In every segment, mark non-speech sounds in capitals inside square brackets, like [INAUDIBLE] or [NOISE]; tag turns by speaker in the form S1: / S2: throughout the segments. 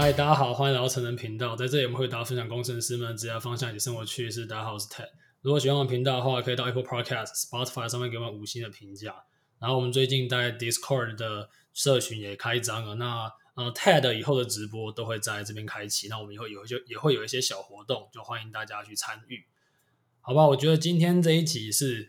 S1: 嗨，大家好，欢迎来到成人频道。在这里，我们会大家分享工程师们职业方向以及生活趣事。大家好，我是 Ted。如果喜欢我们频道的话，可以到 Apple Podcast、Spotify 上面给我们五星的评价。然后我们最近在 Discord 的社群也开张了。那呃，Ted 以后的直播都会在这边开启。那我们以后也会就也会有一些小活动，就欢迎大家去参与。好吧，我觉得今天这一集是。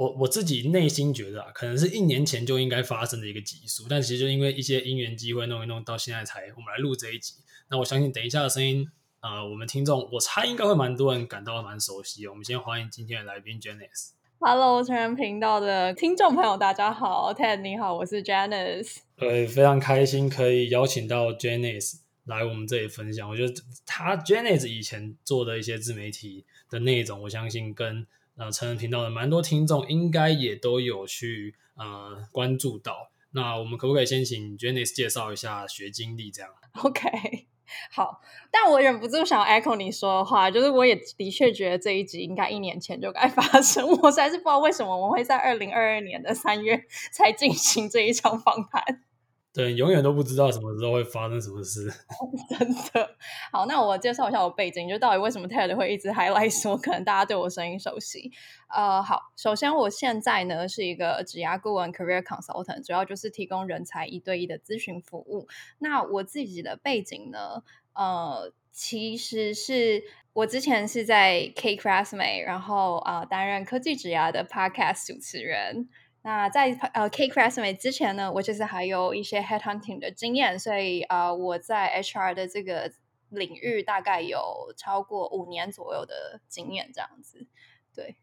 S1: 我我自己内心觉得啊，可能是一年前就应该发生的一个集数，但其实就因为一些因缘机会弄一弄，到现在才我们来录这一集。那我相信等一下的声音，呃，我们听众我猜应该会蛮多人感到蛮熟悉。我们先欢迎今天的来宾 Janice。
S2: Hello，成人频道的听众朋友，大家好，Ted 你好，我是 Janice。
S1: 对，非常开心可以邀请到 Janice 来我们这里分享。我觉得他 Janice 以前做的一些自媒体的内容，我相信跟呃，成人频道的蛮多听众应该也都有去呃关注到。那我们可不可以先请 Janice 介绍一下学经历这样
S2: ？OK，[LAUGHS] 好。但我忍不住想 echo 你说的话，就是我也的确觉得这一集应该一年前就该 [LAUGHS] 发生。我实在是不知道为什么我会在二零二二年的三月才进行这一场访谈。
S1: 对，永远都不知道什么时候会发生什么事，[LAUGHS]
S2: 真的。好，那我介绍一下我背景，就到底为什么 Ted 会一直 highlight 说，可能大家对我声音熟悉。呃，好，首先我现在呢是一个职涯顾问 （career consultant），主要就是提供人才一对一的咨询服务。那我自己的背景呢，呃，其实是我之前是在 CakeResume，然后啊、担任科技职涯的 podcast 主持人。那在呃 CakeResume 之前呢，我其实还有一些 headhunting 的经验，所以呃我在 HR 的这个领域大概有超过五年左右的经验，这样子。对，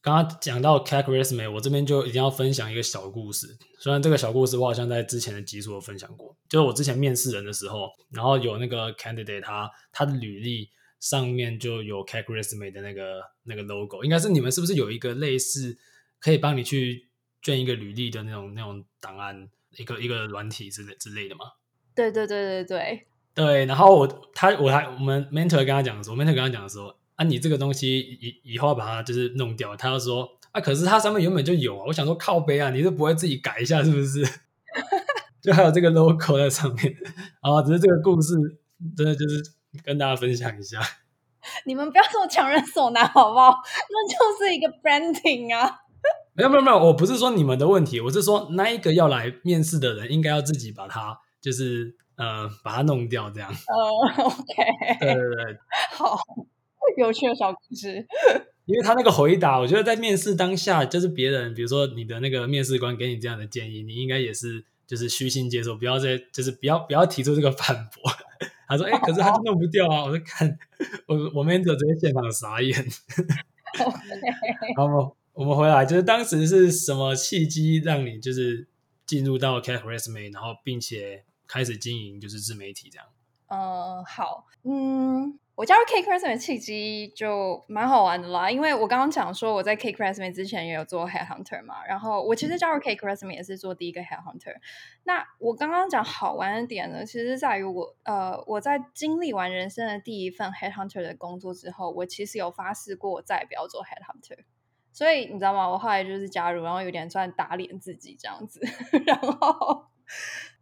S1: 刚刚讲到 CakeResume，我这边就一定要分享一个小故事。虽然这个小故事我好像在之前的集数有分享过，就是我之前面试人的时候，然后有那个 candidate 他他的履历上面就有 c a g r e s m e 的那个那个 logo，应该是你们是不是有一个类似可以帮你去卷一个履历的那种那种档案，一个一个软体之类之类的嘛？
S2: 对对对对对
S1: 对。然后我他我还我们 mentor 跟他讲的时候，mentor 跟他讲的时候，啊，你这个东西以以后要把它就是弄掉。他就说啊，可是它上面原本就有啊。我想说靠背啊，你是不会自己改一下是不是？[LAUGHS] 就还有这个 logo 在上面。啊，只是这个故事真的就是跟大家分享一下。
S2: 你们不要这么强人所难好不好？那就是一个 branding 啊。
S1: 没有没有没有，我不是说你们的问题，我是说那一个要来面试的人应该要自己把它就是呃把它弄掉这样。
S2: 呃，OK。
S1: 对对对，
S2: 好有趣的小故事。
S1: 因为他那个回答，我觉得在面试当下，就是别人比如说你的那个面试官给你这样的建议，你应该也是就是虚心接受，不要再就是不要不要提出这个反驳。[LAUGHS] 他说：“哎，可是他就弄不掉啊！”我就看我我 mentor 直接现场傻眼。
S2: OK，
S1: 好。我们回来，就是当时是什么契机让你就是进入到 CakeResume，然后并且开始经营就是自媒体这样？
S2: 呃，好，嗯，我加入 CakeResume 的契机就蛮好玩的啦，因为我刚刚讲说我在 CakeResume 之前也有做 Headhunter 嘛，然后我其实加入 CakeResume 也是做第一个 Headhunter。那我刚刚讲好玩的点呢，其实在于我呃我在经历完人生的第一份 Headhunter 的工作之后，我其实有发誓过我再也不要做 Headhunter。所以你知道吗？我后来就是加入，然后有点算打脸自己这样子。[LAUGHS] 然后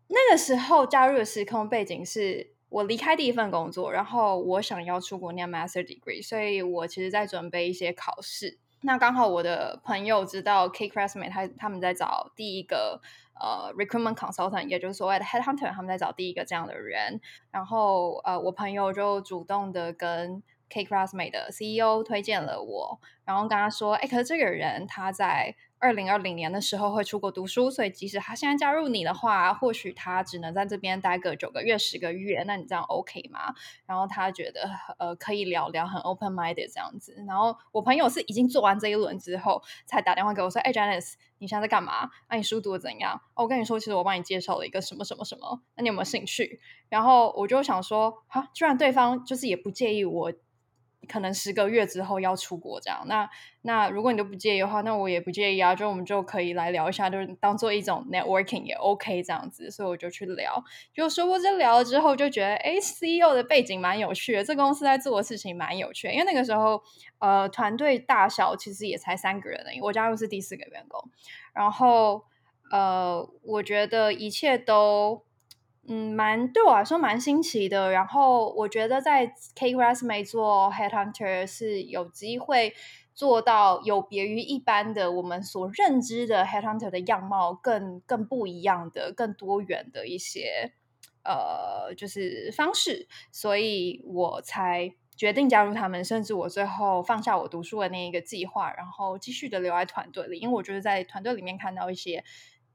S2: 那个时候加入的时空背景是我离开第一份工作，然后我想要出国念 Master Degree，所以我其实在准备一些考试。那刚好我的朋友知道 CakeResume 他他们在找第一个呃 Recruitment Consultant，也就是所谓的 Headhunter，他们在找第一个这样的人。然后呃，我朋友就主动的跟 Krasma 的 CEO 推荐了我，然后跟他说：“哎，可是这个人他在二零二零年的时候会出国读书，所以即使他现在加入你的话，或许他只能在这边待个九个月、十个月。那你这样 OK 吗？”然后他觉得呃可以聊聊，很 open minded 这样子。然后我朋友是已经做完这一轮之后，才打电话给我说：“哎，Janice，你现在在干嘛？那、你书读的怎样？”哦，我跟你说，其实我帮你介绍了一个什么什么什么，那你有没有兴趣？然后我就想说，哈，居然对方就是也不介意我。可能十个月之后要出国这样，那那如果你都不介意的话，那我也不介意啊，就我们就可以来聊一下，就是当做一种 networking 也 OK 这样子，所以我就去聊，就说过这聊了之后就觉得，哎，CEO 的背景蛮有趣的，这公司在做的事情蛮有趣的，因为那个时候呃团队大小其实也才三个人而已，我加入是第四个员工，然后呃我觉得一切都。嗯，蛮对我来说蛮新奇的。然后我觉得在 K Resume 做 Headhunter 是有机会做到有别于一般的我们所认知的 Headhunter 的样貌更更不一样的、更多元的一些呃就是方式，所以我才决定加入他们。甚至我最后放下我读书的那一个计划，然后继续的留在团队里，因为我觉得在团队里面看到一些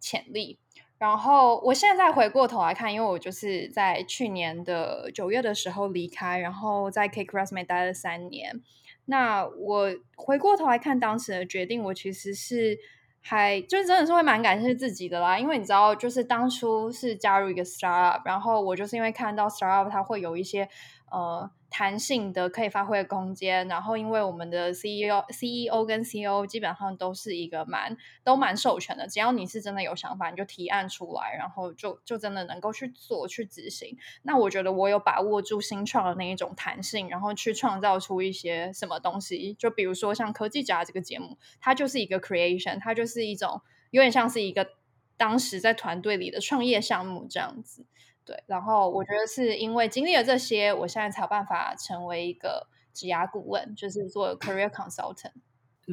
S2: 潜力。然后我现在回过头来看，因为我就是在去年的九月的时候离开，然后在 Cake Resume 待了三年。那我回过头来看当时的决定，我其实是还就真的是会蛮感谢自己的啦，因为你知道，就是当初是加入一个 startup，然后我就是因为看到 startup 它会有一些呃。弹性的可以发挥的空间，然后因为我们的 CEO、CEO 跟 CEO 基本上都是一个蛮都蛮授权的，只要你是真的有想法，你就提案出来，然后就就真的能够去做去执行。那我觉得我有把握住新创的那一种弹性，然后去创造出一些什么东西。就比如说像科技家这个节目，它就是一个 creation，它就是一种有点像是一个当时在团队里的创业项目这样子。对，然后我觉得是因为经历了这些，我现在才有办法成为一个职涯顾问，就是做 career consultant。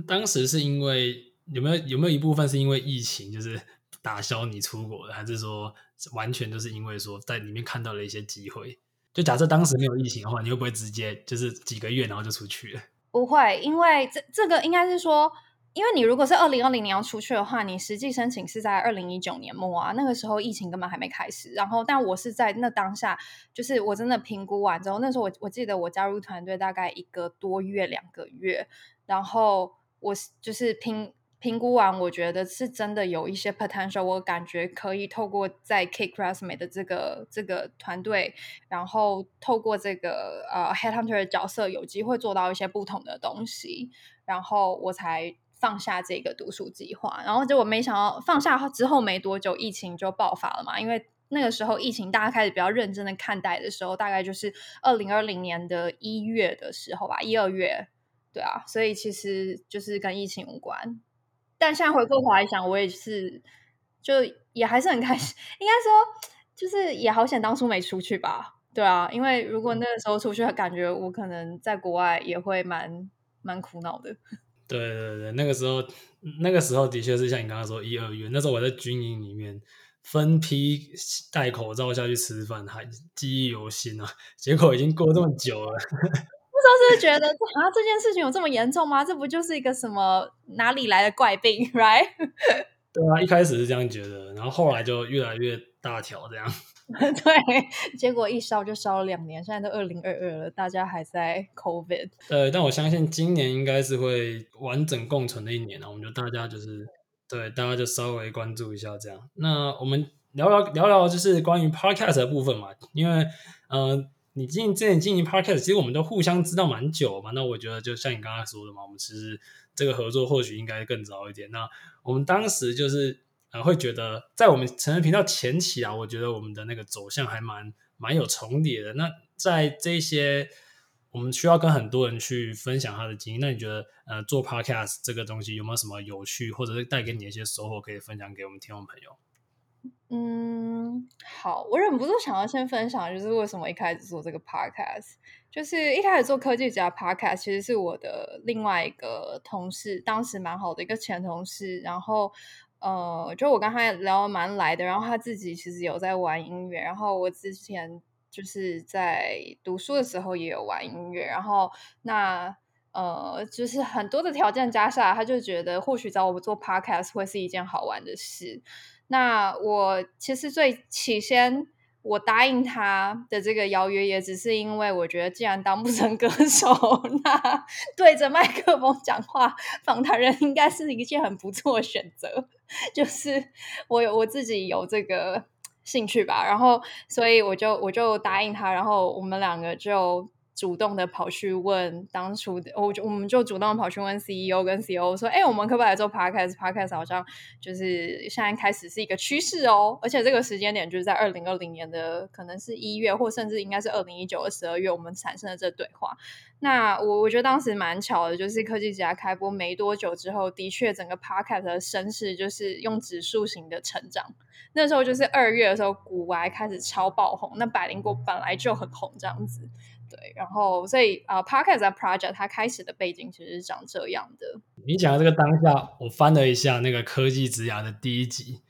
S1: 当时是因为有没有有没有一部分是因为疫情，就是 [LAUGHS] 打消你出国的，还是说完全就是因为说在里面看到了一些机会？就假设当时没有疫情的话，你会不会直接就是几个月然后就出去了？
S2: 不会，因为这这个应该是说。因为你如果是二零二零年要出去的话，你实际申请是在二零一九年末啊，那个时候疫情根本还没开始。然后，但我是在那当下，就是我真的评估完之后，那时候我我记得我加入团队大概一个多月、两个月，然后我就是评评估完，我觉得是真的有一些 potential，我感觉可以透过在 Cake Resume 的这个这个团队，然后透过这个呃 Headhunter 的角色，有机会做到一些不同的东西，然后我才。放下这个读书计划，然后结果没想到放下之后没多久，疫情就爆发了嘛。因为那个时候疫情大家开始比较认真的看待的时候，大概就是二零二零年的一月的时候吧，一二月，对啊，所以其实就是跟疫情无关。但现在回过头来想，我也是就也还是很开心，应该说就是也好险当初没出去吧，对啊，因为如果那个时候出去，感觉我可能在国外也会蛮蛮苦恼的。
S1: 对对对，那个时候，那个时候的确是像你刚刚说一二月，那时候我在军营里面分批戴口罩下去吃饭，还记忆犹新啊。结果已经过这么久了，[LAUGHS] 那
S2: 时候是，是觉得啊，这件事情有这么严重吗？这不就是一个什么哪里来的怪病，right？
S1: 对啊，一开始是这样觉得，然后后来就越来越大条这样。[LAUGHS]
S2: 对，结果一烧就烧了两年，现在都二零二二了，大家还在 COVID。
S1: 对，但我相信今年应该是会完整共存的一年，我们就大家就是对，大家就稍微关注一下这样。那我们聊聊聊聊就是关于 Podcast 的部分嘛，因为呃，你经营之前经营 Podcast，其实我们都互相知道蛮久嘛。那我觉得就像你刚刚说的嘛，我们其实这个合作或许应该更早一点。那我们当时就是。呃，会觉得在我们成人频道前期啊，我觉得我们的那个走向还蛮蛮有重叠的。那在这些我们需要跟很多人去分享他的经验，那你觉得呃做 Podcast 这个东西有没有什么有趣，或者是带给你一些收获可以分享给我们听众朋友？
S2: 嗯，好，我忍不住想要先分享，就是为什么一开始做这个 Podcast，就是一开始做科技家 Podcast，其实是我的另外一个同事，当时蛮好的一个前同事，然后。呃，就我跟他聊得蛮来的，然后他自己其实有在玩音乐，然后我之前就是在读书的时候也有玩音乐，然后那呃，就是很多的条件加下来，他就觉得或许找我做 podcast 会是一件好玩的事。那我其实最起先。我答应他的这个邀约，也只是因为我觉得，既然当不成歌手，[LAUGHS] 那对着麦克风讲话访谈人应该是一件很不错的选择。就是我有我自己有这个兴趣吧，然后所以我就我就答应他，然后我们两个就主动的跑去问当初的，我就我们就主动跑去问 CEO 跟 CEO 说，哎、我们可不可以做 Podcast？Podcast 好像就是现在开始是一个趋势哦，而且这个时间点就是在二零二零年的可能是一月，或甚至应该是二零一九的十二月，我们产生了这对话。那我我觉得当时蛮巧的，就是科技之家开播没多久之后，的确整个 Podcast 的声势就是用指数型的成长。那时候就是二月的时候，股癌开始超爆红，那百灵果本来就很红，这样子。对，然后所以啊、uh，Podcast 的 project 它开始的背景其实是长这样的。
S1: 你讲的这个当下，我翻了一下那个科技职涯的第一集，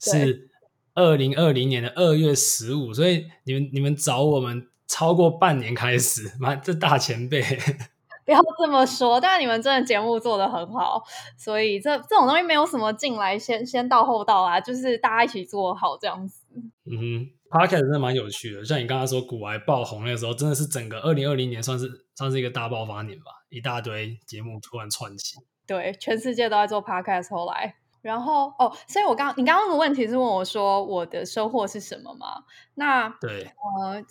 S1: 是二零二零年的二月十五，所以你们你们找我们超过半年开始，[LAUGHS] 妈这大前辈，[LAUGHS]
S2: 不要这么说，但是你们真的节目做得很好，所以这这种东西没有什么进来先先到后到啊，就是大家一起做好这样子。
S1: 嗯哼。Podcast 真的蛮有趣的，像你刚刚说古癌爆红那个时候，真的是整个二零二零年算是算是一个大爆发年吧，一大堆节目突然窜起。
S2: 对，全世界都在做 Podcast 后来，然后哦，所以我刚你刚刚的问题是问我说我的收获是什么吗？那
S1: 对，
S2: 呃，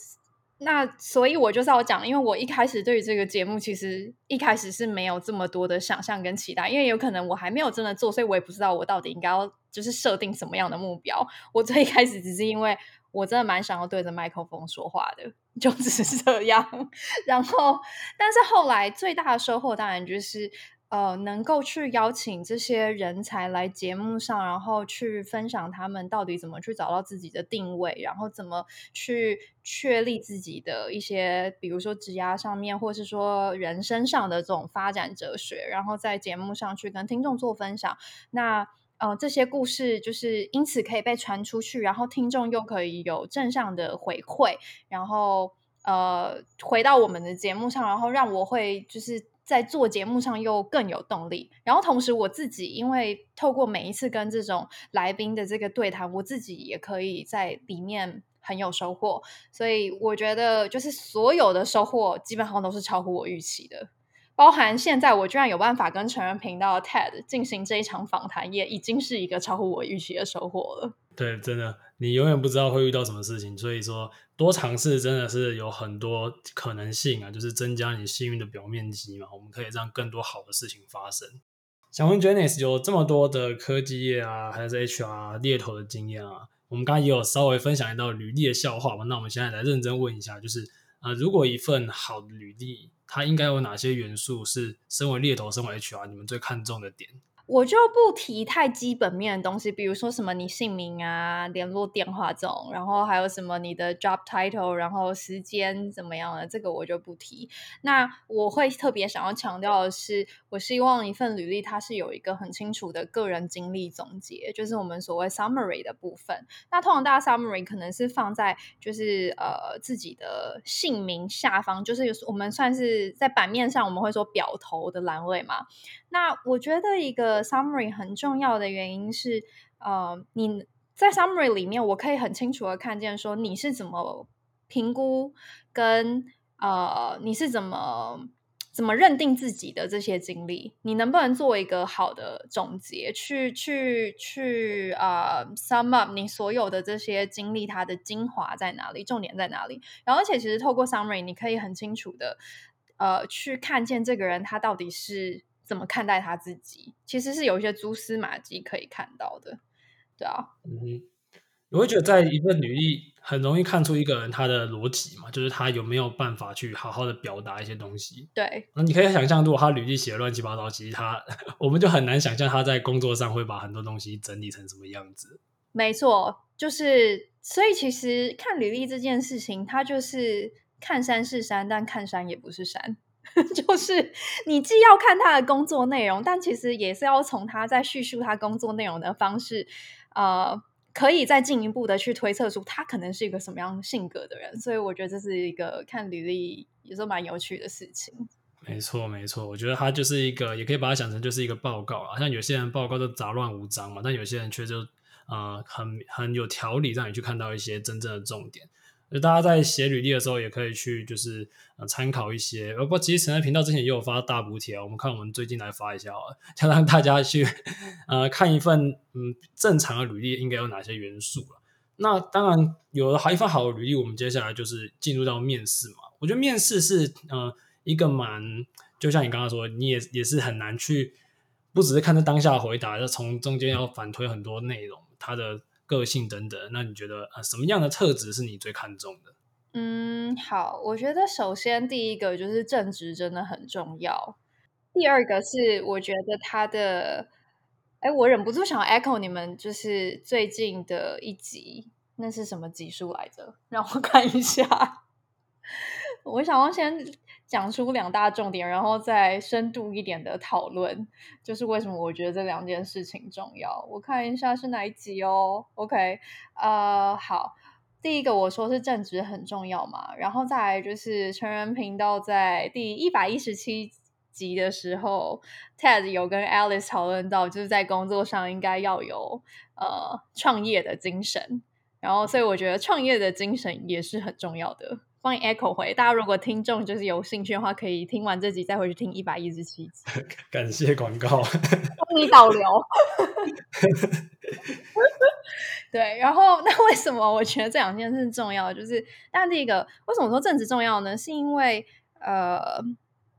S2: 那所以我就是要讲，因为我一开始对于这个节目其实一开始是没有这么多的想象跟期待，因为有可能我还没有真的做，所以我也不知道我到底应该要就是设定什么样的目标。我最一开始只是因为。我真的蛮想要对着麦克风说话的，就只是这样。[LAUGHS] 然后，但是后来最大的收获当然就是，呃，能够去邀请这些人才来节目上，然后去分享他们到底怎么去找到自己的定位，然后怎么去确立自己的一些，比如说职涯上面，或是说人生上的这种发展哲学，然后在节目上去跟听众做分享。那呃，这些故事就是因此可以被传出去，然后听众又可以有正向的回馈，然后呃回到我们的节目上，然后让我会就是在做节目上又更有动力。然后同时我自己，因为透过每一次跟这种来宾的这个对谈，我自己也可以在里面很有收获。所以我觉得，就是所有的收获基本上都是超乎我预期的。包含现在我居然有办法跟成人频道的 TED 进行这一场访谈，也已经是一个超乎我预期的收获了。
S1: 对，真的，你永远不知道会遇到什么事情，所以说多尝试真的是有很多可能性啊，就是增加你幸运的表面积嘛。我们可以让更多好的事情发生。想问 Janice 有这么多的科技业啊，还是 HR 猎头的经验啊？我们刚刚也有稍微分享一道履历的笑话嘛。那我们现在来认真问一下，就是啊、呃，如果一份好的履历，它应该有哪些元素是身为猎头、身为 HR 你们最看重的点？
S2: 我就不提太基本面的东西，比如说什么你姓名啊、联络电话这种，然后还有什么你的 job title，然后时间怎么样的，这个我就不提。那我会特别想要强调的是，我希望一份履历它是有一个很清楚的个人经历总结，就是我们所谓 summary 的部分。那通常大家 summary 可能是放在就是呃自己的姓名下方，就是我们算是在版面上我们会说表头的栏位嘛。那我觉得一个 summary 很重要的原因是，呃，你在 summary 里面，我可以很清楚的看见说你是怎么评估跟呃你是怎么怎么认定自己的这些经历，你能不能做一个好的总结，去去去呃 sum up 你所有的这些经历，它的精华在哪里，重点在哪里？然后而且其实透过 summary，你可以很清楚的呃去看见这个人他到底是。怎么看待他自己？其实是有一些蛛丝马迹可以看到的，对啊。
S1: 嗯，我会觉得在一份履历很容易看出一个人他的逻辑嘛，就是他有没有办法去好好的表达一些东西。
S2: 对，
S1: 那你可以想象，如果他履历写的乱七八糟，其实他 [LAUGHS] 我们就很难想象他在工作上会把很多东西整理成什么样子。
S2: 没错，就是所以其实看履历这件事情，它就是看山是山，但看山也不是山。[LAUGHS] 就是你既要看他的工作内容，但其实也是要从他在叙述他工作内容的方式，呃，可以再进一步的去推测出他可能是一个什么样性格的人。所以我觉得这是一个看履历也是蛮有趣的事情。
S1: 没错，没错，我觉得他就是一个，也可以把它想成就是一个报告啊。像有些人报告都杂乱无章嘛，但有些人却就呃很很有条理，让你去看到一些真正的重点。就大家在写履历的时候，也可以去就是呃参考一些。不过其实成人频道之前也有发大补帖，我们看我们最近来发一下啊，想让大家去呃看一份嗯正常的履历应该有哪些元素了。那当然有了好一份好的履历，我们接下来就是进入到面试嘛。我觉得面试是呃一个蛮，就像你刚刚说，你也也是很难去，不只是看这当下回答，要从中间要反推很多内容，他的个性等等。那你觉得呃什么样的特质是你最看重的？
S2: 嗯，好，我觉得首先第一个就是正直真的很重要。第二个是我觉得他的。哎，我忍不住想 echo 你们，就是最近的一集，那是什么集数来着？让我看一下。我想要先讲出两大重点，然后再深度一点的讨论，就是为什么我觉得这两件事情重要。我看一下是哪一集哦。OK，呃，好，第一个我说是正直很重要嘛，然后再来就是成人频道在第一百一十七集的时候，Ted 有跟 Alice 讨论到，就是在工作上应该要有呃创业的精神，然后所以我觉得创业的精神也是很重要的。欢迎 Echo 回，大家如果听众就是有兴趣的话，可以听完这集再回去听一百一十七集。[LAUGHS]
S1: 感谢广告，
S2: 帮你导流。[LAUGHS] 对，然后那为什么我觉得这两件事重要？就是，但第一个为什么说正直重要呢？是因为呃。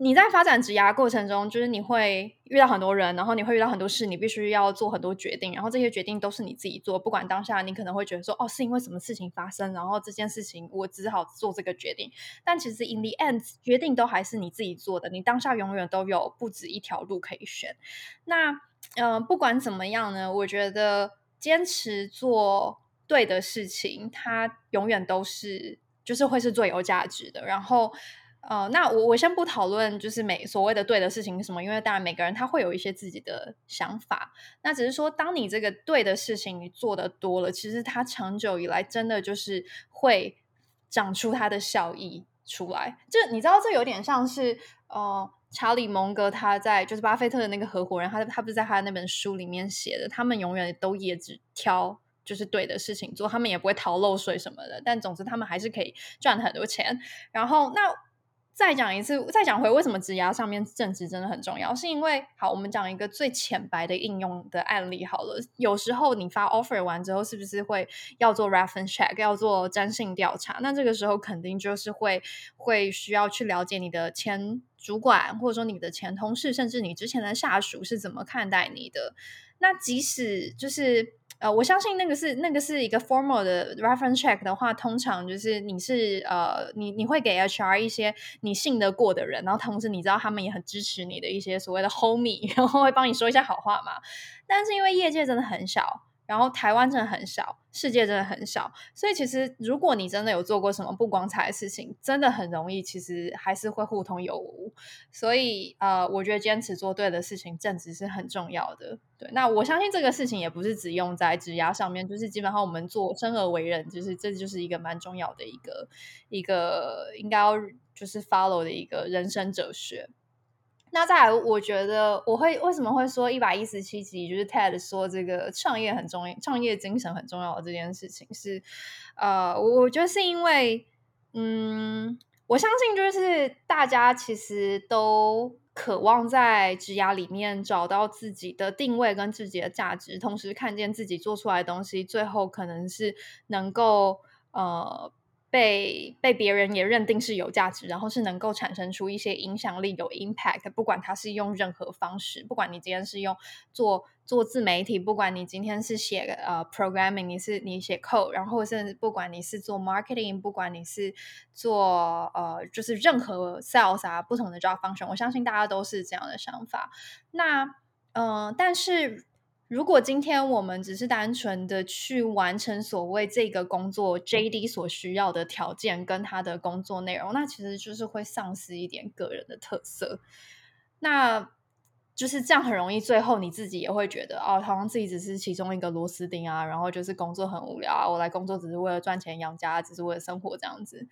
S2: 你在发展职涯过程中，就是你会遇到很多人，然后你会遇到很多事，你必须要做很多决定，然后这些决定都是你自己做。不管当下你可能会觉得说，哦，是因为什么事情发生，然后这件事情我只好做这个决定。但其实 in the end，决定都还是你自己做的。你当下永远都有不止一条路可以选。那嗯、不管怎么样呢，我觉得坚持做对的事情，它永远都是就是会是最有价值的。然后。呃，那我我先不讨论，就是每所谓的对的事情是什么，因为当然每个人他会有一些自己的想法。那只是说，当你这个对的事情你做得多了，其实它长久以来真的就是会长出它的效益出来。就你知道，这有点像是呃，查理蒙格他在就是巴菲特的那个合伙人，他他不是在他的那本书里面写的，他们永远都也只挑就是对的事情做，他们也不会逃漏税什么的。但总之，他们还是可以赚很多钱。然后那。再讲一次，再讲回为什么职涯上面正直真的很重要，是因为好，我们讲一个最浅白的应用的案例好了。有时候你发 offer 完之后，是不是会要做 reference check，要做征信调查？那这个时候肯定就是会会需要去了解你的前主管，或者说你的前同事，甚至你之前的下属是怎么看待你的。那即使就是。呃，我相信那个是那个是一个 formal 的 reference check 的话，通常就是你是呃，你你会给 HR 一些你信得过的人，然后同时你知道他们也很支持你的一些所谓的 homie，[LAUGHS] 然后会帮你说一下好话嘛。但是因为业界真的很小。然后台湾真的很小，世界真的很小，所以其实如果你真的有做过什么不光彩的事情，真的很容易，其实还是会互通有无。所以呃，我觉得坚持做对的事情，正直是很重要的。对，那我相信这个事情也不是只用在职涯上面，就是基本上我们做生而为人，就是这就是一个蛮重要的一个一个应该要就是 follow 的一个人生哲学。那再来，我觉得我会为什么会说一百一十七集，就是 Ted 说这个创业很重要，创业精神很重要的这件事情是，呃，我觉得是因为，嗯，我相信就是大家其实都渴望在职涯里面找到自己的定位跟自己的价值，同时看见自己做出来的东西，最后可能是能够呃。被被别人也认定是有价值，然后是能够产生出一些影响力、有 impact。不管他是用任何方式，不管你今天是用做做自媒体，不管你今天是写呃 programming，你是你写 code，然后甚至不管你是做 marketing，不管你是做呃就是任何 sales 啊，不同的 job function，我相信大家都是这样的想法。那嗯、但是。如果今天我们只是单纯的去完成所谓这个工作 JD 所需要的条件跟他的工作内容，那其实就是会丧失一点个人的特色。那就是这样，很容易最后你自己也会觉得，哦，好像自己只是其中一个螺丝钉啊，然后就是工作很无聊啊，我来工作只是为了赚钱养家，只是为了生活这样子。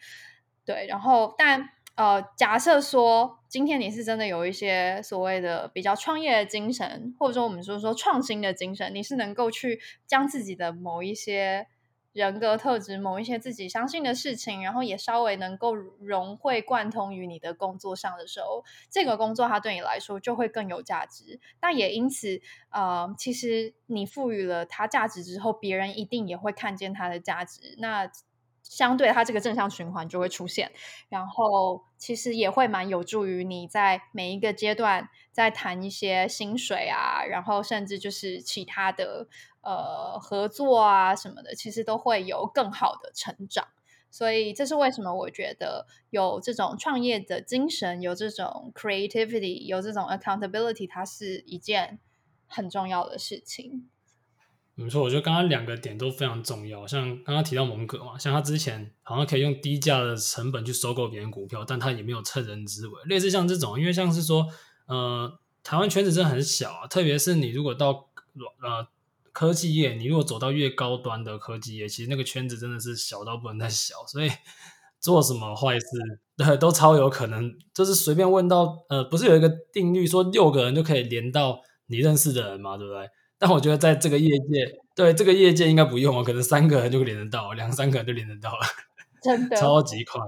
S2: 对，然后但。呃，假设说今天你是真的有一些所谓的比较创业的精神，或者说我们说说创新的精神，你是能够去将自己的某一些人格特质，某一些自己相信的事情，然后也稍微能够融会贯通于你的工作上的时候，这个工作它对你来说就会更有价值。但也因此，呃，其实你赋予了它价值之后，别人一定也会看见它的价值。那相对它这个正向循环就会出现，然后其实也会蛮有助于你在每一个阶段在谈一些薪水啊，然后甚至就是其他的。呃，合作啊什么的，其实都会有更好的成长，所以这是为什么我觉得有这种创业的精神，有这种 creativity，有这种 accountability，它是一件很重要的事情。
S1: 没错，我觉得刚刚两个点都非常重要，像刚刚提到蒙格嘛，像他之前好像可以用低价的成本去收购别人股票，但他也没有趁人之危。类似像这种，因为像是说，呃，台湾圈子真的很小啊，特别是你如果到呃。科技业，你如果走到越高端的科技业，其实那个圈子真的是小到不能再小，所以做什么坏事，对，都超有可能。就是随便问到，呃，不是有一个定律说六个人就可以连到你认识的人嘛，对不对？但我觉得在这个业界，对这个业界应该不用哦，可能三个人就连得到，两三个人就连得到了，
S2: 真的 [LAUGHS]
S1: 超级快。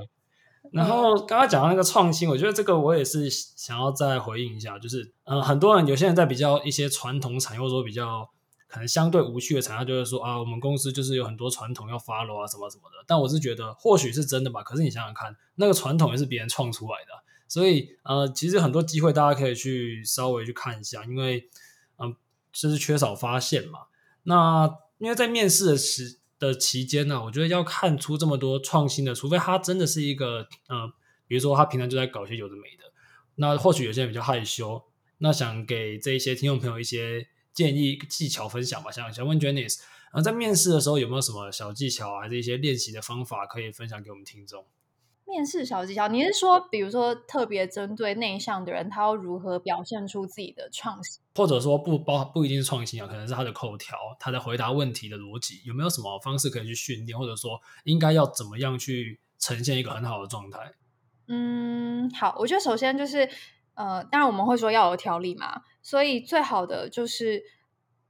S1: 然后刚刚讲到那个创新，我觉得这个我也是想要再回应一下，就是，呃，很多人有些人在比较一些传统产业，或者说比较。可能相对无趣的产业，就会说啊，我们公司就是有很多传统要 follow 啊，什么什么的。但我是觉得，或许是真的吧。可是你想想看，那个传统也是别人创出来的，所以呃，其实很多机会大家可以去稍微去看一下，因为嗯、呃，就是缺少发现嘛。那因为在面试的时的期间呢，我觉得要看出这么多创新的，除非他真的是一个呃，比如说他平常就在搞些有的没的，那或许有些人比较害羞，那想给这一些听众朋友一些。建议技巧分享吧，想想问 Janice，然后在面试的时候有没有什么小技巧啊，还是一些练习的方法可以分享给我们听众？
S2: 面试小技巧，你是说，比如说特别针对内向的人，他要如何表现出自己的创新？
S1: 或者说不包不一定是创新啊，可能是他的口条，他的回答问题的逻辑，有没有什么方式可以去训练，或者说应该要怎么样去呈现一个很好的状态？
S2: 嗯，好，我觉得首先就是。呃，当然我们会说要有条理嘛，所以最好的就是，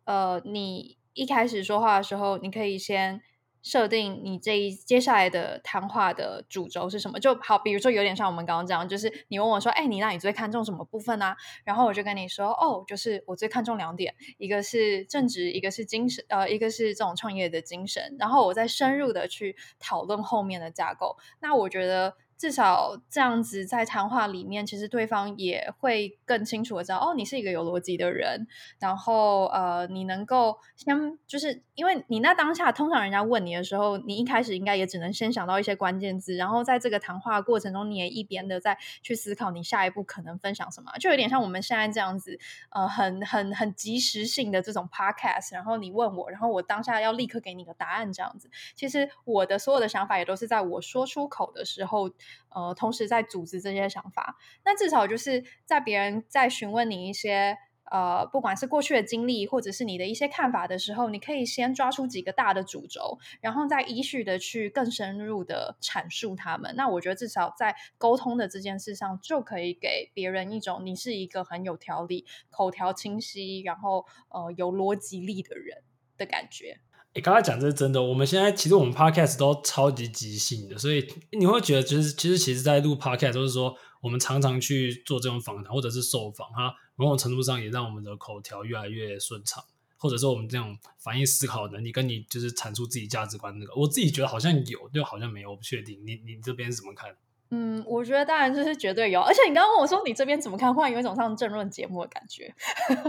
S2: 呃，你一开始说话的时候，你可以先设定你这一接下来的谈话的主轴是什么，就好，比如说有点像我们刚刚讲，就是你问我说，哎，你那你最看重什么部分啊？然后我就跟你说，哦，就是我最看重两点，一个是正直，一个是精神，呃，一个是这种创业的精神，然后我再深入的去讨论后面的架构。那我觉得。至少这样子，在谈话里面，其实对方也会更清楚的知道，哦，你是一个有逻辑的人。然后，呃，你能够先，就是因为你那当下，通常人家问你的时候，你一开始应该也只能先想到一些关键字，然后在这个谈话过程中，你也一边的在去思考你下一步可能分享什么，就有点像我们现在这样子，呃，很很很即时性的这种 podcast。然后你问我，然后我当下要立刻给你个答案，这样子。其实我的所有的想法也都是在我说出口的时候。呃，同时在组织这些想法，那至少就是在别人在询问你一些呃，不管是过去的经历，或者是你的一些看法的时候，你可以先抓出几个大的主轴，然后再依序的去更深入的阐述他们。那我觉得至少在沟通的这件事上，就可以给别人一种你是一个很有条理、口条清晰，然后呃有逻辑力的人的感觉。
S1: 你刚才讲这是真的。我们现在其实我们 podcast 都超级即兴的，所以你会觉得，就是其实其实，在录 podcast 都是说，我们常常去做这种访谈或者是受访，哈，某种程度上也让我们的口条越来越顺畅，或者说我们这种反应思考能力，跟你就是阐述自己价值观那个，我自己觉得好像有，就好像没有，我不确定。你你这边怎么看？
S2: 嗯，我觉得当然就是绝对有，而且你刚刚问我说你这边怎么看，忽然有一种上政论节目的感觉。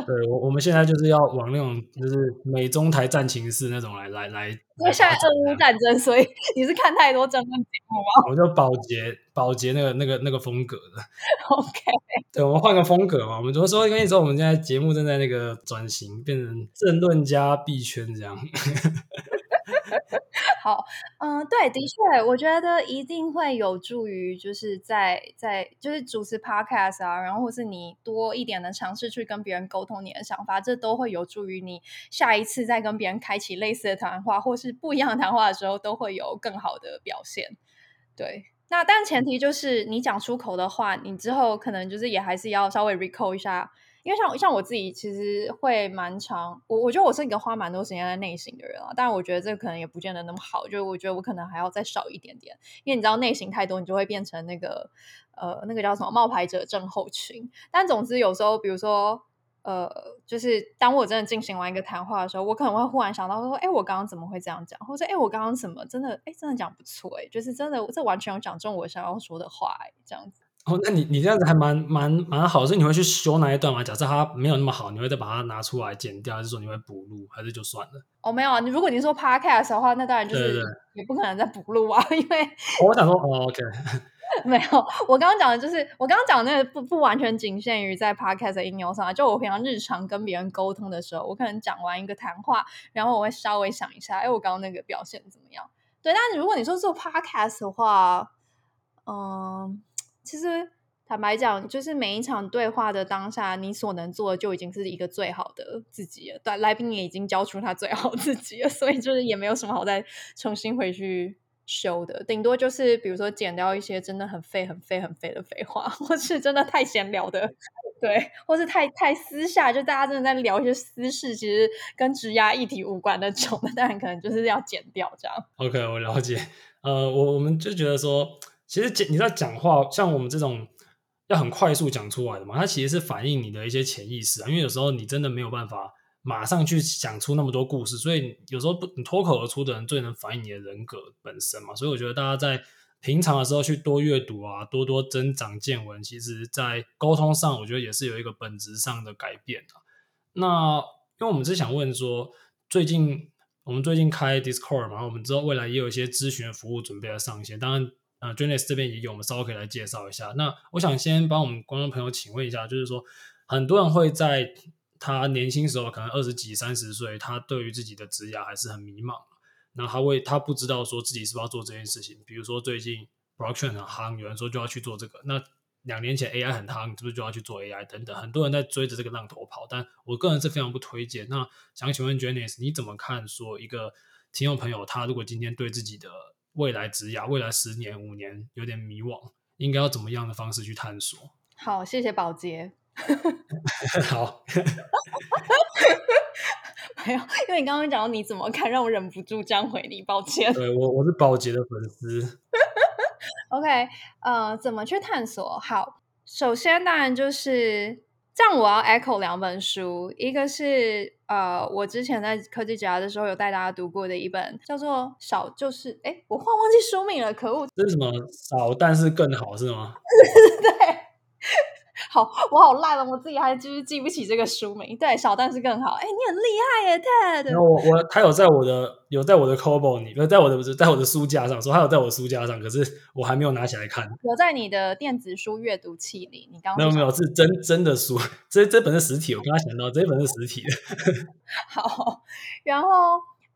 S1: 对，我我们现在就是要往那种就是美中台战情室那种来来来。
S2: 因为现在俄乌战争，所以你是看太多政论节目吗？
S1: 我就保洁保洁那个那个那个风格的。[LAUGHS]
S2: OK，
S1: 对，我们换个风格嘛。我们怎么说？跟你说，我们现在节目正在那个转型，变成政论加币圈这样。[LAUGHS] [LAUGHS]
S2: 好，嗯、呃，对，的确，我觉得一定会有助于，就是在在就是主持 podcast 啊，然后或是你多一点的尝试去跟别人沟通你的想法，这都会有助于你下一次再跟别人开启类似的谈话，或是不一样的谈话的时候，都会有更好的表现。对，那但前提就是你讲出口的话，你之后可能就是也还是要稍微 recall 一下。因为像像我自己其实会蛮长，我我觉得我是一个花蛮多时间在内省的人啊，但我觉得这可能也不见得那么好，就我觉得我可能还要再少一点点，因为你知道内省太多，你就会变成那个呃那个叫什么冒牌者症候群。但总之有时候，比如说呃，就是当我真的进行完一个谈话的时候，我可能会忽然想到说，哎，我刚刚怎么会这样讲？或者哎，我刚刚怎么真的哎真的讲不错哎，就是真的这完全有讲中我想要说的话哎，这样子。
S1: 哦，那你你这样子还蛮蛮蛮好，所以你会去修那一段吗？假设它没有那么好，你会再把它拿出来剪掉，还是说你会补录，还是就算了？
S2: 哦，没有啊，你如果你说 podcast 的话，那当然就是也不可能再补录啊，[LAUGHS] 因为
S1: 我想说，哦，OK，[LAUGHS]
S2: 没有，我刚刚讲的就是我刚刚讲的那个不不完全仅限于在 podcast 的应用上，就我平常日常跟别人沟通的时候，我可能讲完一个谈话，然后我会稍微想一下，哎，我刚刚那个表现怎么样？对，但是如果你说做 podcast 的话，嗯。其实坦白讲，就是每一场对话的当下，你所能做的就已经是一个最好的自己了。对，来宾也已经交出他最好自己了，[LAUGHS] 所以就是也没有什么好再重新回去修的。顶多就是比如说剪掉一些真的很废、很废、很废的废话，[LAUGHS] 或是真的太闲聊的，对，或是太太私下，就大家真的在聊一些私事，其实跟职涯议题无关的那种，当然可能就是要剪掉这样。
S1: OK，我了解。呃，我我们就觉得说。其实你在讲话，像我们这种要很快速讲出来的嘛，它其实是反映你的一些潜意识啊。因为有时候你真的没有办法马上去讲出那么多故事，所以有时候不你脱口而出的人最能反映你的人格本身嘛。所以我觉得大家在平常的时候去多阅读啊，多多增长见闻，其实在沟通上，我觉得也是有一个本质上的改变的。那因为我们是想问说，最近我们最近开 Discord 嘛，我们知道未来也有一些咨询服务准备要上线，当然。啊 Janice 这边也有，我们稍微可以来介绍一下。那我想先帮我们观众朋友请问一下，就是说，很多人会在他年轻时候，可能二十几、三十岁，他对于自己的职业还是很迷茫。那他会，他不知道说自己是不是要做这件事情。比如说最近 Blockchain 很夯，有人说就要去做这个。那两年前 AI 很夯，是不是就要去做 AI 等等？很多人在追着这个浪头跑，但我个人是非常不推荐。那想请问 Janice，你怎么看？说一个听众朋友，他如果今天对自己的未来职涯，未来十年、五年有点迷惘，应该要怎么样的方式去探索？[LAUGHS]
S2: 好，谢谢宝杰。
S1: 好，
S2: 没有，因为你刚刚讲到你怎么看，让我忍不住这样回你，抱歉。
S1: 对，我我是宝杰的粉丝。
S2: OK，呃，怎么去探索？好，首先当然就是。这样我要 echo 两本书，一个是呃，我之前在科技职涯的时候有带大家读过的一本，叫做《少就是》，哎，我忘忘记书名了，可恶！
S1: 这是什么？少但是更好是吗？[LAUGHS]
S2: 对。好，我好烂了，我自己还就是记不起这个书名。对，少但是更好。哎，你很厉害耶，Ted。
S1: 我我他有在我的有在我的 c o b o 里，有在我的在我的书架上，说他有在我的书架上，可是我还没有拿起来看。
S2: 有在你的电子书阅读器里，你刚刚
S1: 没有没有是真真的书，这这本是实体。我刚刚想到这本是实体的。[LAUGHS]
S2: 好，然后。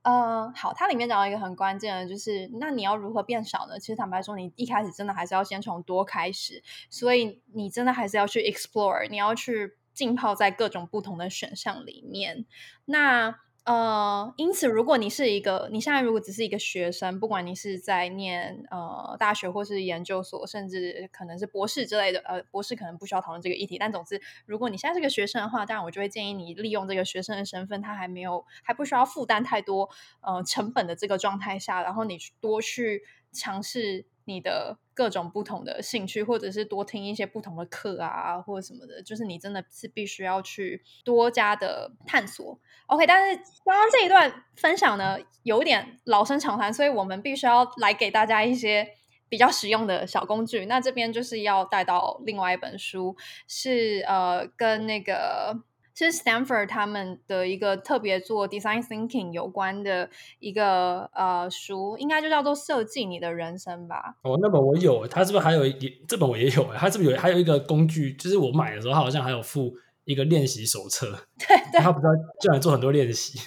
S2: 呃，好，它里面讲到一个很关键的，就是那你要如何变少呢？其实坦白说，你一开始真的还是要先从多开始，所以你真的还是要去 explore，你要去浸泡在各种不同的选项里面。那呃，因此，如果你是一个，你现在如果只是一个学生，不管你是在念呃大学或是研究所，甚至可能是博士之类的，呃，博士可能不需要讨论这个议题，但总之，如果你现在是个学生的话，当然我就会建议你利用这个学生的身份，他还没有还不需要负担太多呃成本的这个状态下，然后你多去尝试。你的各种不同的兴趣，或者是多听一些不同的课啊，或者什么的，就是你真的是必须要去多加的探索。OK，但是刚刚这一段分享呢，有点老生常谈，所以我们必须要来给大家一些比较实用的小工具。那这边就是要带到另外一本书，是呃跟那个。是 Stanford 他们的一个特别做 design thinking 有关的一个呃书，应该就叫做设计你的人生吧。
S1: 哦，那本我有，他是不是还有一这本我也有？他是不是有还有一个工具？就是我买的时候，它好像还有附一个练习手册。
S2: 对对，[LAUGHS]
S1: 他不知道叫你做很多练习。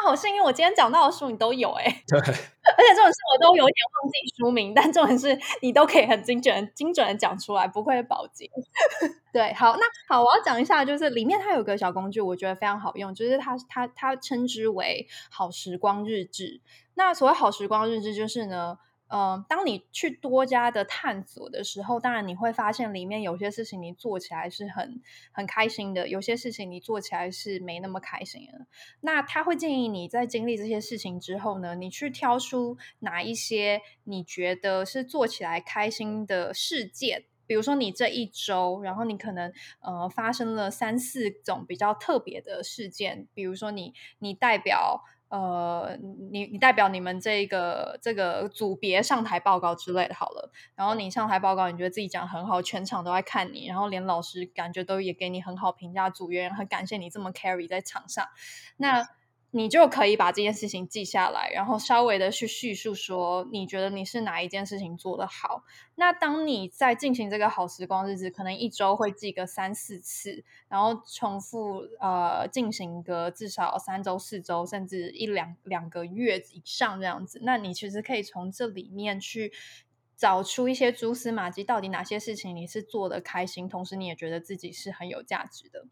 S2: 哇，好幸运！我今天讲到的书你都有哎、欸。[LAUGHS]
S1: 对。
S2: 而且这种事我都有点忘记书名，[LAUGHS] 但重点是你都可以很精准、精准的讲出来，不愧是宝洁。[LAUGHS] 对，好，那好，我要讲一下，就是里面它有个小工具，我觉得非常好用，就是它它它称之为好时光日志。那所谓好时光日志，就是呢，呃，当你去多加的探索的时候，当然你会发现里面有些事情你做起来是很很开心的，有些事情你做起来是没那么开心的。那他会建议你在经历这些事情之后呢，你去挑出哪一些你觉得是做起来开心的事件。比如说你这一周，然后你可能呃发生了三四种比较特别的事件，比如说你你代表呃你你代表你们这个这个组别上台报告之类的，好了，然后你上台报告，你觉得自己讲很好，全场都在看你，然后连老师感觉都也给你很好评价，组员很感谢你这么 carry 在场上，那。你就可以把这件事情记下来，然后稍微的去叙述说，你觉得你是哪一件事情做得好。那当你在进行这个好时光日志，可能一周会记个三四次，然后重复呃进行个至少三周、四周，甚至一两两个月以上这样子。那你其实可以从这里面去找出一些蛛丝马迹，到底哪些事情你是做得开心，同时你也觉得自己是很有价值的。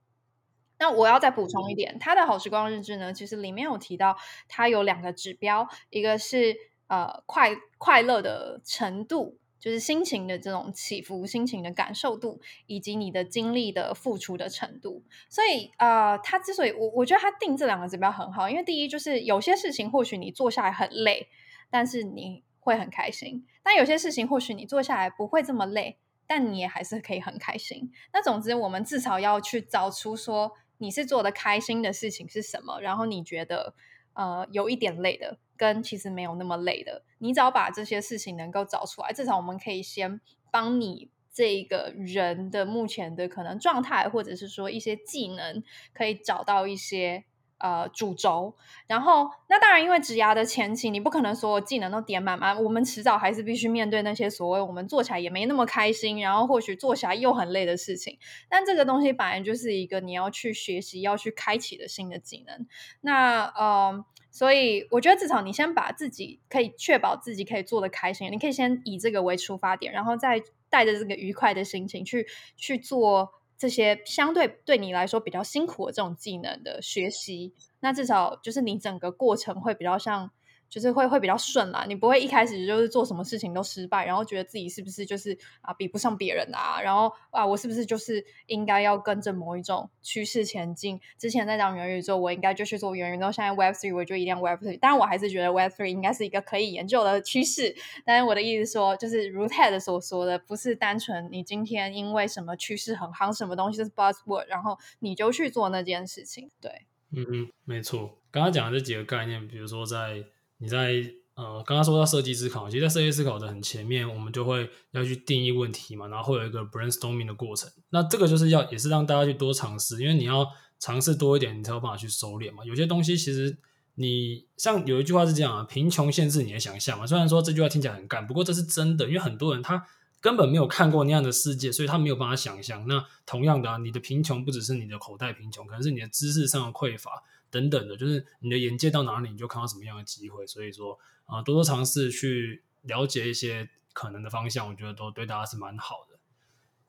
S2: 那我要再补充一点，他的好时光日志呢，其实里面有提到，它有两个指标，一个是呃快快乐的程度，就是心情的这种起伏、心情的感受度，以及你的精力的付出的程度。所以呃，他之所以我我觉得他定这两个指标很好，因为第一就是有些事情或许你做下来很累，但是你会很开心；但有些事情或许你做下来不会这么累，但你也还是可以很开心。那总之，我们至少要去找出说。你是做的开心的事情是什么？然后你觉得呃有一点累的，跟其实没有那么累的，你只要把这些事情能够找出来，至少我们可以先帮你这个人的目前的可能状态，或者是说一些技能，可以找到一些。呃，主轴，然后那当然，因为职涯的前期，你不可能所有技能都点满嘛。我们迟早还是必须面对那些所谓我们做起来也没那么开心，然后或许做起来又很累的事情。但这个东西本来就是一个你要去学习、要去开启的新的技能。那呃，所以我觉得至少你先把自己可以确保自己可以做得开心，你可以先以这个为出发点，然后再带着这个愉快的心情去去做。这些相对对你来说比较辛苦的这种技能的学习，那至少就是你整个过程会比较像。就是会会比较顺啦，你不会一开始就是做什么事情都失败，然后觉得自己是不是就是啊比不上别人啊，然后啊我是不是就是应该要跟着某一种趋势前进？之前在讲元宇宙，我应该就去做元宇宙，现在 Web Three 我就一定要 Web Three，当然我还是觉得 Web Three 应该是一个可以研究的趋势。但是我的意思说，就是如 Ted 所说的，不是单纯你今天因为什么趋势很夯，什么东西是 Buzzword，然后你就去做那件事情。对，
S1: 嗯嗯，没错。刚刚讲的这几个概念，比如说在你在呃，刚刚说到设计思考，其实，在设计思考的很前面，我们就会要去定义问题嘛，然后会有一个 brainstorming 的过程。那这个就是要，也是让大家去多尝试，因为你要尝试多一点，你才有办法去收敛嘛。有些东西其实你像有一句话是这样啊，贫穷限制你的想象嘛。虽然说这句话听起来很干，不过这是真的，因为很多人他根本没有看过那样的世界，所以他没有办法想象。那同样的啊，你的贫穷不只是你的口袋贫穷，可能是你的知识上的匮乏。等等的，就是你的眼界到哪里，你就看到什么样的机会。所以说啊，多多尝试去了解一些可能的方向，我觉得都对大家是蛮好的。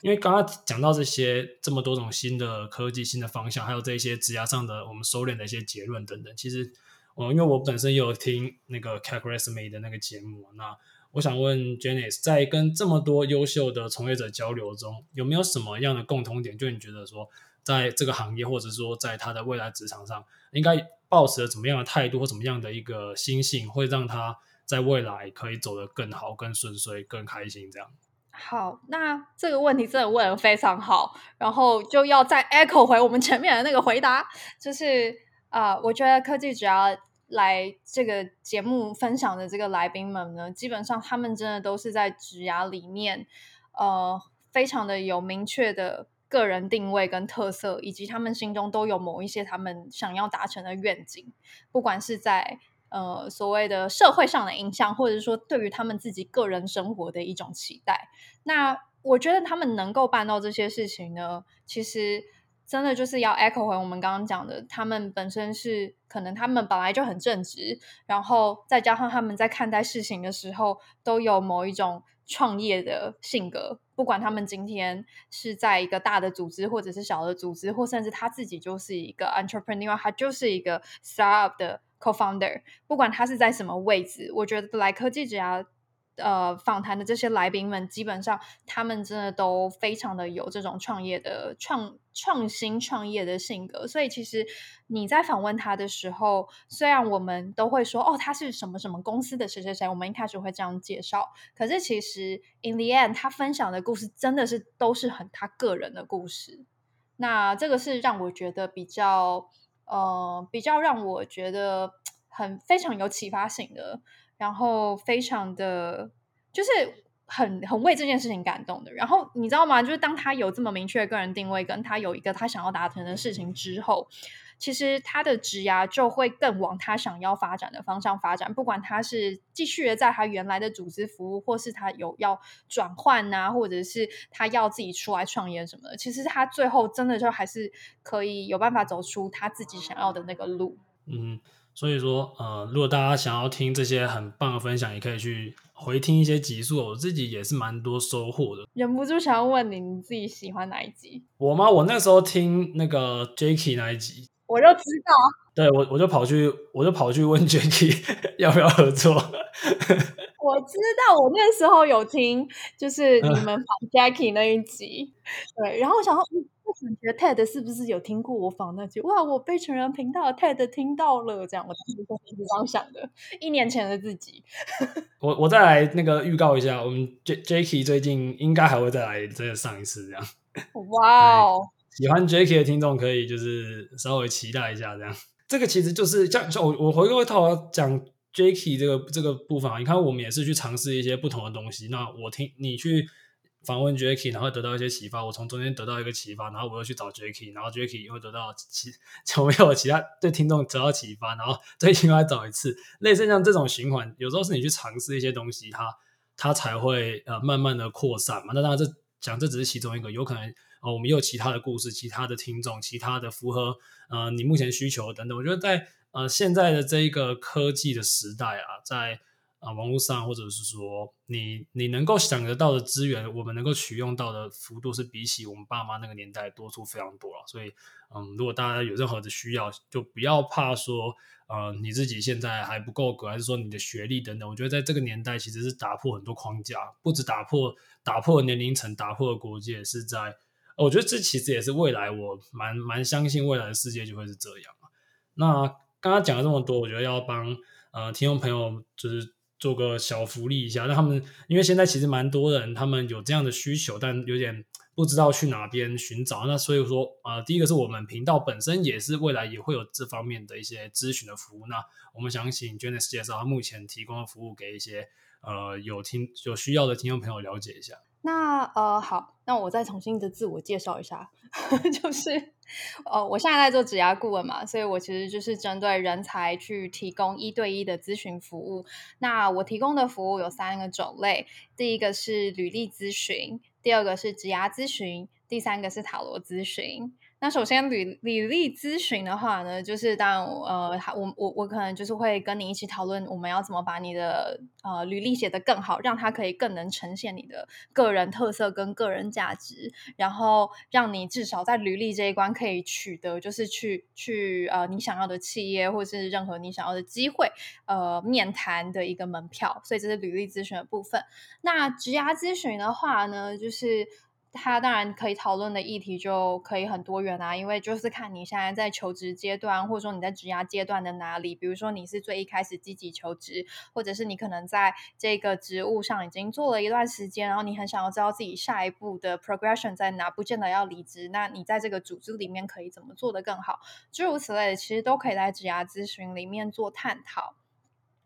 S1: 因为刚刚讲到这些这么多种新的科技、新的方向，还有这些指甲上的我们收敛的一些结论等等。其实，我因为我本身也有听那个 c a c r e s m e 的那个节目，那我想问 Janice，在跟这么多优秀的从业者交流中，有没有什么样的共同点？就你觉得说，在这个行业，或者说在他的未来职场上，应该抱持着怎么样的态度或怎么样的一个心性，会让他在未来可以走得更好、更顺遂、更开心？这样。
S2: 好，那这个问题真的问得非常好，然后就要再 echo 回我们前面的那个回答，就是啊、我觉得科技只要来这个节目分享的这个来宾们呢，基本上他们真的都是在职涯里面，呃，非常的有明确的。个人定位跟特色，以及他们心中都有某一些他们想要达成的愿景，不管是在呃所谓的社会上的影响，或者说对于他们自己个人生活的一种期待。那我觉得他们能够办到这些事情呢，其实真的就是要 echo 回我们刚刚讲的，他们本身是可能他们本来就很正直，然后再加上他们在看待事情的时候都有某一种创业的性格。不管他们今天是在一个大的组织，或者是小的组织，或甚至他自己就是一个 entrepreneur，他就是一个 startup 的 co-founder。不管他是在什么位置，我觉得来科技只要呃访谈的这些来宾们，基本上他们真的都非常的有这种创业的创创新创业的性格，所以其实你在访问他的时候，虽然我们都会说哦，他是什么什么公司的谁谁谁，我们一开始会这样介绍，可是其实 in the end 他分享的故事真的是都是很他个人的故事，那这个是让我觉得比较呃比较让我觉得很非常有启发性的。然后非常的，就是很很为这件事情感动的。然后你知道吗？就是当他有这么明确的个人定位，跟他有一个他想要达成的事情之后，其实他的职涯就会更往他想要发展的方向发展。不管他是继续的在他原来的组织服务，或是他有要转换啊，或者是他要自己出来创业什么的，其实他最后真的就还是可以有办法走出他自己想要的那个路。
S1: 嗯。所以说，呃，如果大家想要听这些很棒的分享，也可以去回听一些集数。我自己也是蛮多收获的。
S2: 忍不住想要问你，你自己喜欢哪一集？
S1: 我吗？我那时候听那个 Jacky 那一集，
S2: 我就知道。
S1: 对，我我就跑去，我就跑去问 [LAUGHS] Jacky 要不要合作。[LAUGHS]
S2: 我知道，我那时候有听，就是你们访 Jacky 那一集。对，然后我想说。感觉 TED 是不是有听过我访那句？哇，我被成人频道的 TED 听到了，这样我当时是这样想的。一年前的自己，[LAUGHS]
S1: 我我再来那个预告一下，我们 J Jacky 最近应该还会再来再上一次这样。
S2: 哇 [LAUGHS] 哦，
S1: 喜欢 Jacky 的听众可以就是稍微期待一下这样。这个其实就是像像我我回过头讲 Jacky 这个这个部分，你看我们也是去尝试一些不同的东西。那我听你去。访问 Jacky，然后得到一些启发。我从中间得到一个启发，然后我又去找 Jacky，然后 Jacky 又会得到其 [LAUGHS] 就没有其他对听众得到启发，然后再另外找一次，类似像这种循环。有时候是你去尝试一些东西，它它才会呃慢慢的扩散嘛。那当然这讲这只是其中一个，有可能呃我们也有其他的故事，其他的听众，其他的符合呃你目前需求等等。我觉得在呃现在的这一个科技的时代啊，在啊，网络上或者是说你你能够想得到的资源，我们能够取用到的幅度是比起我们爸妈那个年代多出非常多了。所以，嗯，如果大家有任何的需要，就不要怕说，呃，你自己现在还不够格，还是说你的学历等等。我觉得在这个年代，其实是打破很多框架，不止打破打破年龄层，打破国界，是在。我觉得这其实也是未来，我蛮蛮相信未来的世界就会是这样。那刚刚讲了这么多，我觉得要帮呃听众朋友就是。做个小福利一下，那他们因为现在其实蛮多人，他们有这样的需求，但有点不知道去哪边寻找。那所以说，呃，第一个是我们频道本身也是未来也会有这方面的一些咨询的服务。那我们想请 Janice 介绍他目前提供的服务给一些呃有听有需要的听众朋友了解一下。
S2: 那呃好，那我再重新的自我介绍一下，[LAUGHS] 就是哦我现在在做职涯顾问嘛，所以我其实就是针对人才去提供一对一的咨询服务。那我提供的服务有三个种类，第一个是履历咨询，第二个是职涯咨询，第三个是塔罗咨询。那首先履履历咨询的话呢，就是当然呃，我我我可能就是会跟你一起讨论，我们要怎么把你的呃履历写得更好，让它可以更能呈现你的个人特色跟个人价值，然后让你至少在履历这一关可以取得，就是去去呃你想要的企业或是任何你想要的机会，呃面谈的一个门票。所以这是履历咨询的部分。那职涯咨询的话呢，就是。他当然可以讨论的议题就可以很多元啊，因为就是看你现在在求职阶段，或者说你在职涯阶段的哪里。比如说你是最一开始积极求职，或者是你可能在这个职务上已经做了一段时间，然后你很想要知道自己下一步的 progression 在哪，不见得要离职。那你在这个组织里面可以怎么做得更好？诸如此类的，其实都可以在职涯咨询里面做探讨。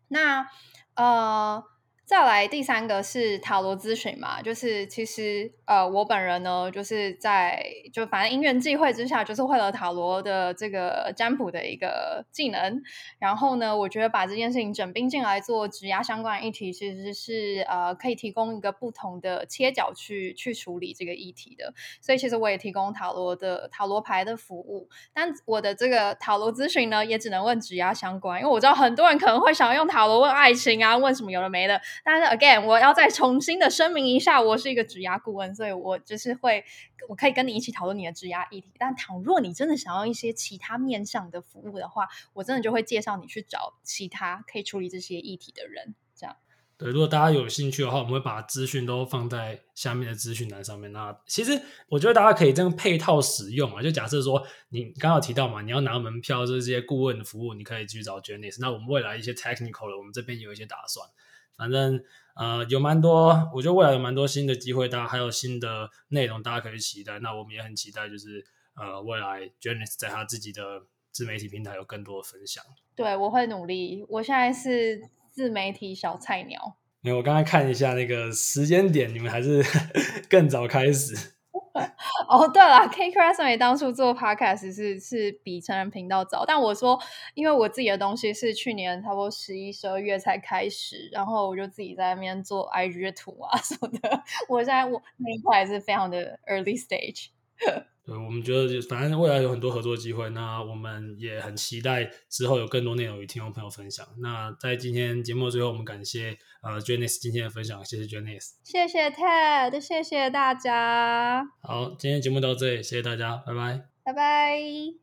S2: 那呃。再来第三个是塔罗咨询嘛，就是其实呃我本人呢就是在就反正因缘际会之下，就是会了塔罗的这个占卜的一个技能，然后呢，我觉得把这件事情整并进来做职涯相关议题，其实是呃可以提供一个不同的切角去去处理这个议题的，所以其实我也提供塔罗的塔罗牌的服务，但我的这个塔罗咨询呢，也只能问职涯相关，因为我知道很多人可能会想要用塔罗问爱情啊，问什么有的没的。但是 again，我要再重新的声明一下，我是一个职涯顾问，所以我就是会，我可以跟你一起讨论你的职涯议题。但倘若你真的想要一些其他面向的服务的话，我真的就会介绍你去找其他可以处理这些议题的人。这样，
S1: 对，如果大家有兴趣的话，我们会把资讯都放在下面的资讯栏上面。那其实我觉得大家可以这样配套使用啊。就假设说你刚刚提到嘛，你要拿门票，就是这些顾问的服务，你可以去找 Janice。那我们未来一些 technical 的，我们这边有一些打算。反正呃，有蛮多，我觉得未来有蛮多新的机会，大家还有新的内容，大家可以期待。那我们也很期待，就是呃，未来 Janice 在他自己的自媒体平台有更多的分享。
S2: 对，我会努力。我现在是。自媒体小菜鸟，
S1: 没有，我刚才看一下那个时间点，你们还是 [LAUGHS] 更早开始。[LAUGHS]
S2: 哦，对了，K c r a s m e 当初做 Podcast 是是比成人频道早，但我说，因为我自己的东西是去年差不多十一、十二月才开始，然后我就自己在那边做 IG 的图啊什么的。我在我那一块是非常的 early stage。
S1: 对，我们觉得就反正未来有很多合作机会，那我们也很期待之后有更多内容与听众朋友分享。那在今天节目的最后，我们感谢呃 Janice 今天的分享，谢谢 Janice，
S2: 谢谢 Ted，谢谢大家。
S1: 好，今天节目到这里，谢谢大家，拜拜，
S2: 拜拜。